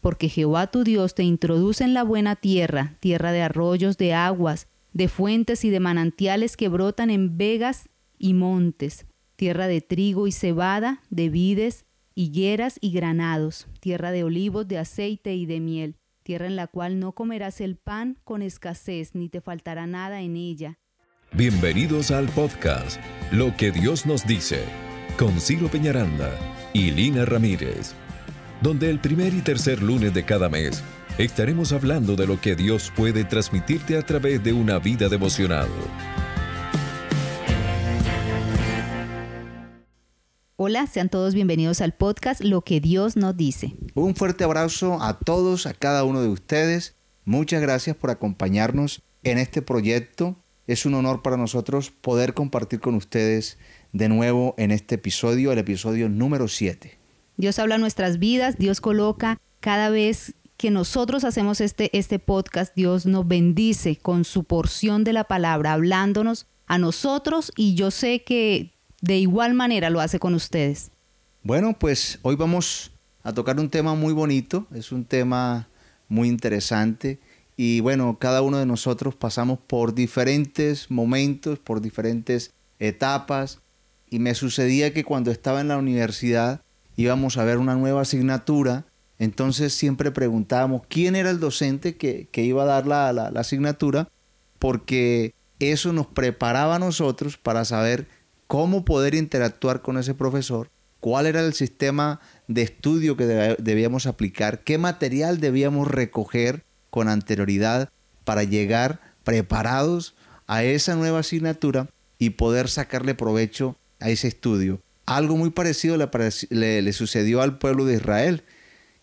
porque Jehová tu Dios te introduce en la buena tierra, tierra de arroyos, de aguas, de fuentes y de manantiales que brotan en vegas y montes, tierra de trigo y cebada, de vides, higueras y granados, tierra de olivos, de aceite y de miel, tierra en la cual no comerás el pan con escasez, ni te faltará nada en ella. Bienvenidos al podcast Lo que Dios nos dice, con Ciro Peñaranda y Lina Ramírez donde el primer y tercer lunes de cada mes estaremos hablando de lo que Dios puede transmitirte a través de una vida devocional. Hola, sean todos bienvenidos al podcast Lo que Dios nos dice. Un fuerte abrazo a todos, a cada uno de ustedes. Muchas gracias por acompañarnos en este proyecto. Es un honor para nosotros poder compartir con ustedes de nuevo en este episodio, el episodio número 7. Dios habla nuestras vidas, Dios coloca cada vez que nosotros hacemos este, este podcast, Dios nos bendice con su porción de la palabra, hablándonos a nosotros y yo sé que de igual manera lo hace con ustedes. Bueno, pues hoy vamos a tocar un tema muy bonito, es un tema muy interesante y bueno, cada uno de nosotros pasamos por diferentes momentos, por diferentes etapas y me sucedía que cuando estaba en la universidad íbamos a ver una nueva asignatura, entonces siempre preguntábamos quién era el docente que, iba a dar la, la, asignatura, porque eso nos preparaba a nosotros para saber cómo poder interactuar con ese profesor, cuál era el sistema de estudio que debíamos aplicar, qué material debíamos recoger con anterioridad para llegar preparados a esa nueva asignatura y poder sacarle provecho a ese estudio. Algo muy parecido le, sucedió al pueblo de Israel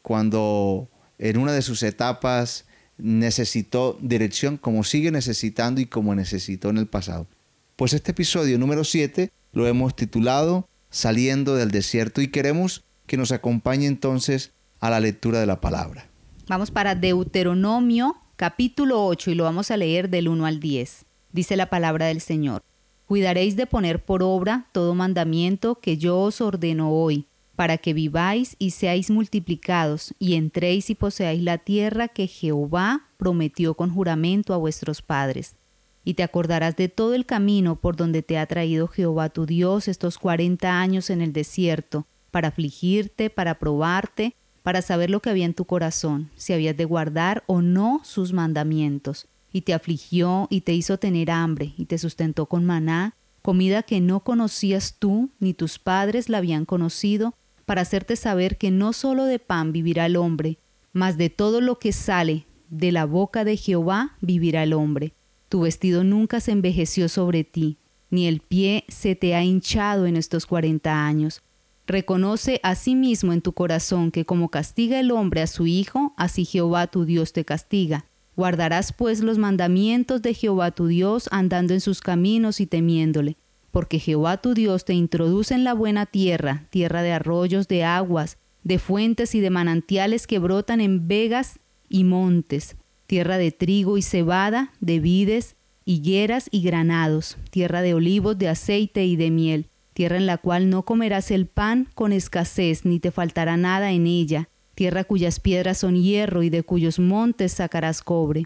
cuando en una de sus etapas necesitó dirección como sigue necesitando y como necesitó en el pasado. Pues este episodio número 7 lo hemos titulado Saliendo del desierto y queremos que nos acompañe entonces a la lectura de la palabra. Vamos para Deuteronomio capítulo 8 y lo vamos a leer del 1 al 10. Dice la palabra del Señor. Cuidaréis de poner por obra todo mandamiento que yo os ordeno hoy, para que viváis y seáis multiplicados, y entréis y poseáis la tierra que Jehová prometió con juramento a vuestros padres. Y te acordarás de todo el camino por donde te ha traído Jehová tu Dios estos cuarenta años en el desierto, para afligirte, para probarte, para saber lo que había en tu corazón, si habías de guardar o no sus mandamientos y te afligió y te hizo tener hambre y te sustentó con maná, comida que no conocías tú ni tus padres la habían conocido, para hacerte saber que no sólo de pan vivirá el hombre, mas de todo lo que sale de la boca de Jehová vivirá el hombre. Tu vestido nunca se envejeció sobre ti, ni el pie se te ha hinchado en estos cuarenta años. Reconoce a sí en tu corazón que como castiga el hombre a su hijo, así Jehová tu Dios te castiga. Guardarás pues los mandamientos de Jehová tu Dios andando en sus caminos y temiéndole, porque Jehová tu Dios te introduce en la buena tierra, tierra de arroyos, de aguas, de fuentes y de manantiales que brotan en vegas y montes, tierra de trigo y cebada, de vides, higueras y granados, tierra de olivos, de aceite y de miel, tierra en la cual no comerás el pan con escasez, ni te faltará nada en ella, tierra cuyas piedras son hierro y de cuyos montes sacarás cobre.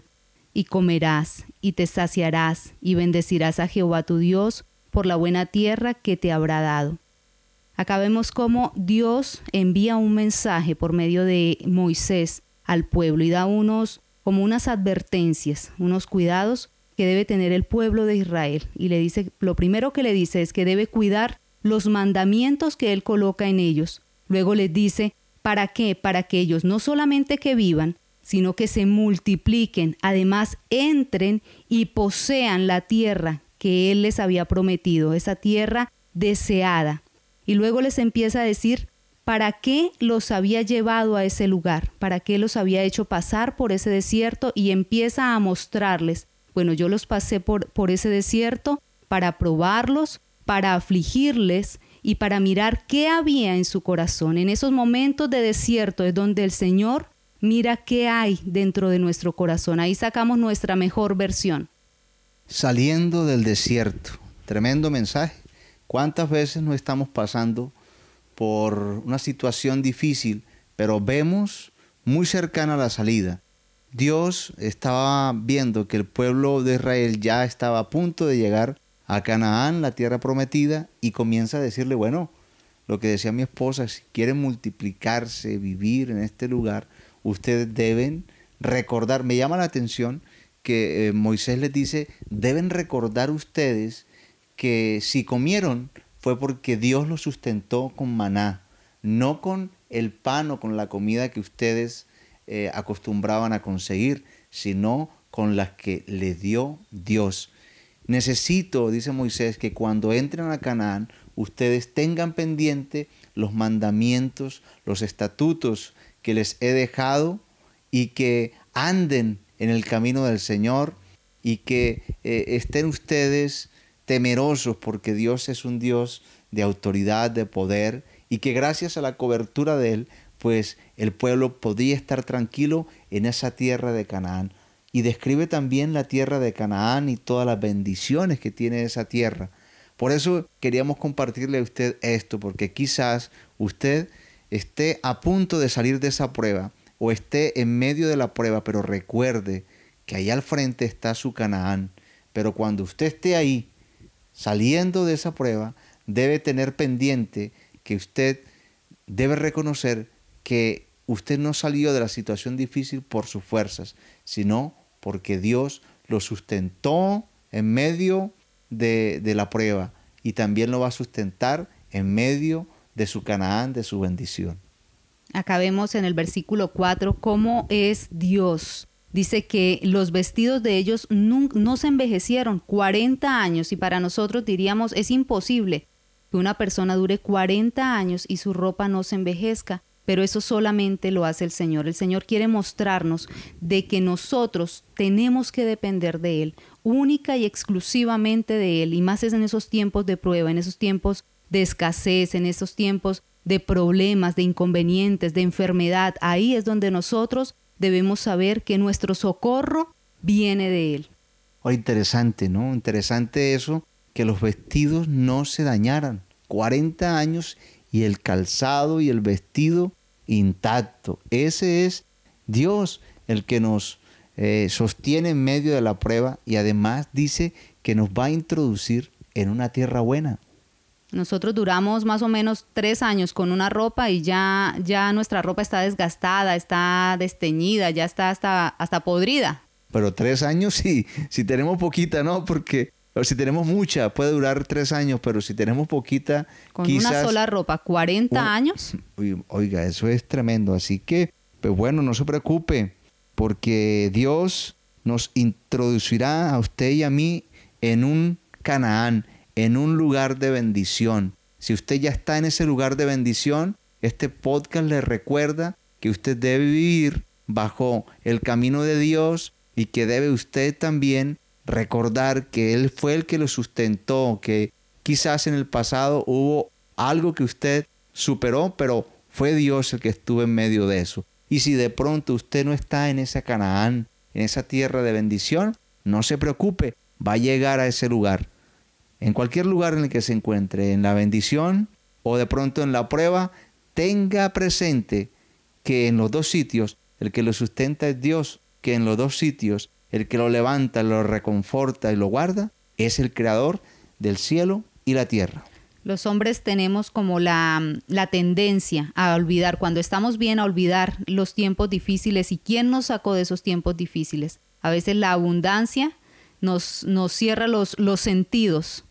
Y comerás, y te saciarás, y bendecirás a Jehová tu Dios por la buena tierra que te habrá dado. Acá vemos cómo Dios envía un mensaje por medio de Moisés al pueblo y da unos como unas advertencias, unos cuidados que debe tener el pueblo de Israel. Y le dice, lo primero que le dice es que debe cuidar los mandamientos que él coloca en ellos. Luego les dice ¿Para qué? Para que ellos no solamente que vivan, sino que se multipliquen, además entren y posean la tierra que Él les había prometido, esa tierra deseada. Y luego les empieza a decir para qué los había llevado a ese lugar, para qué los había hecho pasar por ese desierto y empieza a mostrarles, bueno, yo los pasé por, por ese desierto para probarlos, para afligirles y para mirar qué había en su corazón. En esos momentos de desierto es donde el Señor mira qué hay dentro de nuestro corazón. Ahí sacamos nuestra mejor versión. Saliendo del desierto. Tremendo mensaje. ¿Cuántas veces no estamos pasando por una situación difícil, pero vemos muy cercana la salida. Dios estaba viendo que el pueblo de Israel ya estaba a punto de llegar a Canaán, la tierra prometida, y comienza a decirle, bueno, lo que decía mi esposa, si quieren multiplicarse, vivir en este lugar, ustedes deben recordar, me llama la atención que eh, Moisés les dice, deben recordar ustedes que si comieron fue porque Dios los sustentó con maná, no con el pan o con la comida que ustedes eh, acostumbraban a conseguir, sino con las que le dio Dios. Necesito, dice Moisés, que cuando entren a Canaán, ustedes tengan pendiente los mandamientos, los estatutos que les he dejado y que anden en el camino del Señor y que eh, estén ustedes temerosos porque Dios es un Dios de autoridad, de poder y que gracias a la cobertura de Él, pues el pueblo podía estar tranquilo en esa tierra de Canaán. Y describe también la tierra de Canaán y todas las bendiciones que tiene esa tierra. Por eso queríamos compartirle a usted esto, porque quizás usted esté a punto de salir de esa prueba o esté en medio de la prueba, pero recuerde que ahí al frente está su Canaán. Pero cuando usted esté ahí, saliendo de esa prueba, debe tener pendiente que usted debe reconocer que usted no salió de la situación difícil por sus fuerzas, sino porque Dios lo sustentó en medio de, la prueba y también lo va a sustentar en medio de su Canaán, de su bendición. Acá vemos en el versículo 4 cómo es Dios. Dice que los vestidos de ellos no, se envejecieron 40 años y para nosotros diríamos es imposible que una persona dure 40 años y su ropa no se envejezca, pero eso solamente lo hace el Señor. El Señor quiere mostrarnos de que nosotros tenemos que depender de Él, única y exclusivamente de Él, y más es en esos tiempos de prueba, en esos tiempos de escasez, en esos tiempos de problemas, de inconvenientes, de enfermedad, ahí es donde nosotros debemos saber que nuestro socorro viene de Él. Oh, interesante, ¿no? Interesante eso, que los vestidos no se dañaran. 40 años y el calzado y el vestido intacto. Ese es Dios el que nos eh, sostiene en medio de la prueba y además dice que nos va a introducir en una tierra buena. Nosotros duramos más o menos tres años con una ropa y ya, ya nuestra ropa está desgastada, está desteñida, ya está hasta, hasta podrida. Pero tres años sí, si tenemos poquita, ¿no? Porque si tenemos mucha, puede durar tres años, pero si tenemos poquita, con una sola ropa, 40 años. Oiga, eso es tremendo. Así que, pues bueno, no se preocupe, porque Dios nos introducirá a usted y a mí en un Canaán, en un lugar de bendición. Si usted ya está en ese lugar de bendición, este podcast le recuerda que usted debe vivir bajo el camino de Dios y que debe usted también recordar que Él fue el que lo sustentó, que quizás en el pasado hubo algo que usted superó, pero fue Dios el que estuvo en medio de eso. Y si de pronto usted no está en esa Canaán, en esa tierra de bendición, no se preocupe, va a llegar a ese lugar en cualquier lugar en el que se encuentre, en la bendición o de pronto en la prueba, tenga presente que en los dos sitios el que lo sustenta es Dios, que en los dos sitios el que lo levanta, lo reconforta y lo guarda es el creador del cielo y la tierra. Los hombres tenemos como la, tendencia a olvidar, cuando estamos bien, a olvidar los tiempos difíciles y quién nos sacó de esos tiempos difíciles. A veces la abundancia nos, nos cierra los, los sentidos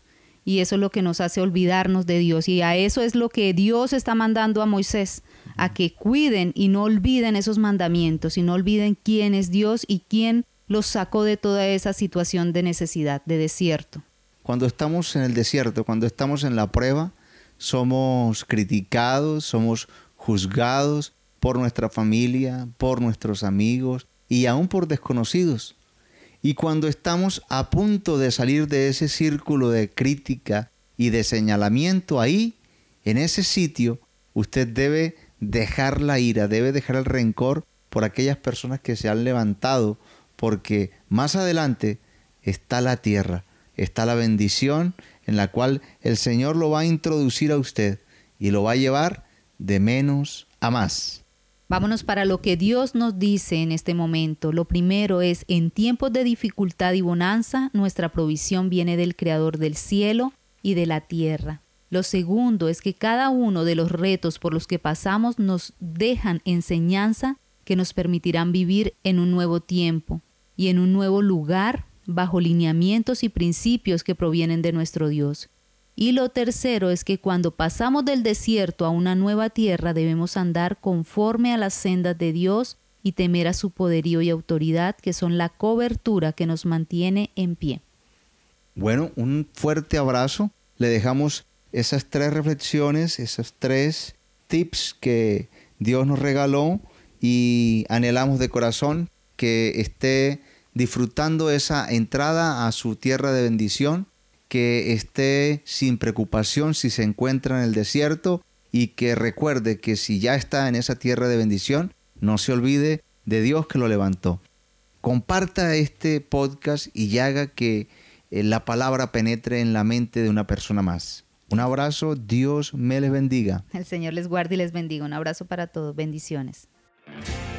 y eso es lo que nos hace olvidarnos de Dios. Y a eso es lo que Dios está mandando a Moisés, a que cuiden y no olviden esos mandamientos y no olviden quién es Dios y quién los sacó de toda esa situación de necesidad, de desierto. Cuando estamos en el desierto, cuando estamos en la prueba, somos criticados, somos juzgados por nuestra familia, por nuestros amigos y aún por desconocidos. Y cuando estamos a punto de salir de ese círculo de crítica y de señalamiento ahí, en ese sitio, usted debe dejar la ira, debe dejar el rencor por aquellas personas que se han levantado, porque más adelante está la tierra, está la bendición en la cual el Señor lo va a introducir a usted y lo va a llevar de menos a más. Vámonos para lo que Dios nos dice en este momento. Lo primero es, en tiempos de dificultad y bonanza, nuestra provisión viene del Creador del cielo y de la tierra. Lo segundo es que cada uno de los retos por los que pasamos nos dejan enseñanza que nos permitirán vivir en un nuevo tiempo y en un nuevo lugar bajo lineamientos y principios que provienen de nuestro Dios. Y lo tercero es que cuando pasamos del desierto a una nueva tierra debemos andar conforme a las sendas de Dios y temer a su poderío y autoridad, que son la cobertura que nos mantiene en pie. Bueno, un fuerte abrazo. Le dejamos esas tres reflexiones, esos tres tips que Dios nos regaló y anhelamos de corazón que esté disfrutando esa entrada a su tierra de bendición que esté sin preocupación si se encuentra en el desierto y que recuerde que si ya está en esa tierra de bendición, no se olvide de Dios que lo levantó. Comparta este podcast y haga que eh, la palabra penetre en la mente de una persona más. Un abrazo, Dios me les bendiga. El Señor les guarde y les bendiga. Un abrazo para todos. Bendiciones.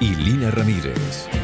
y Lina Ramírez.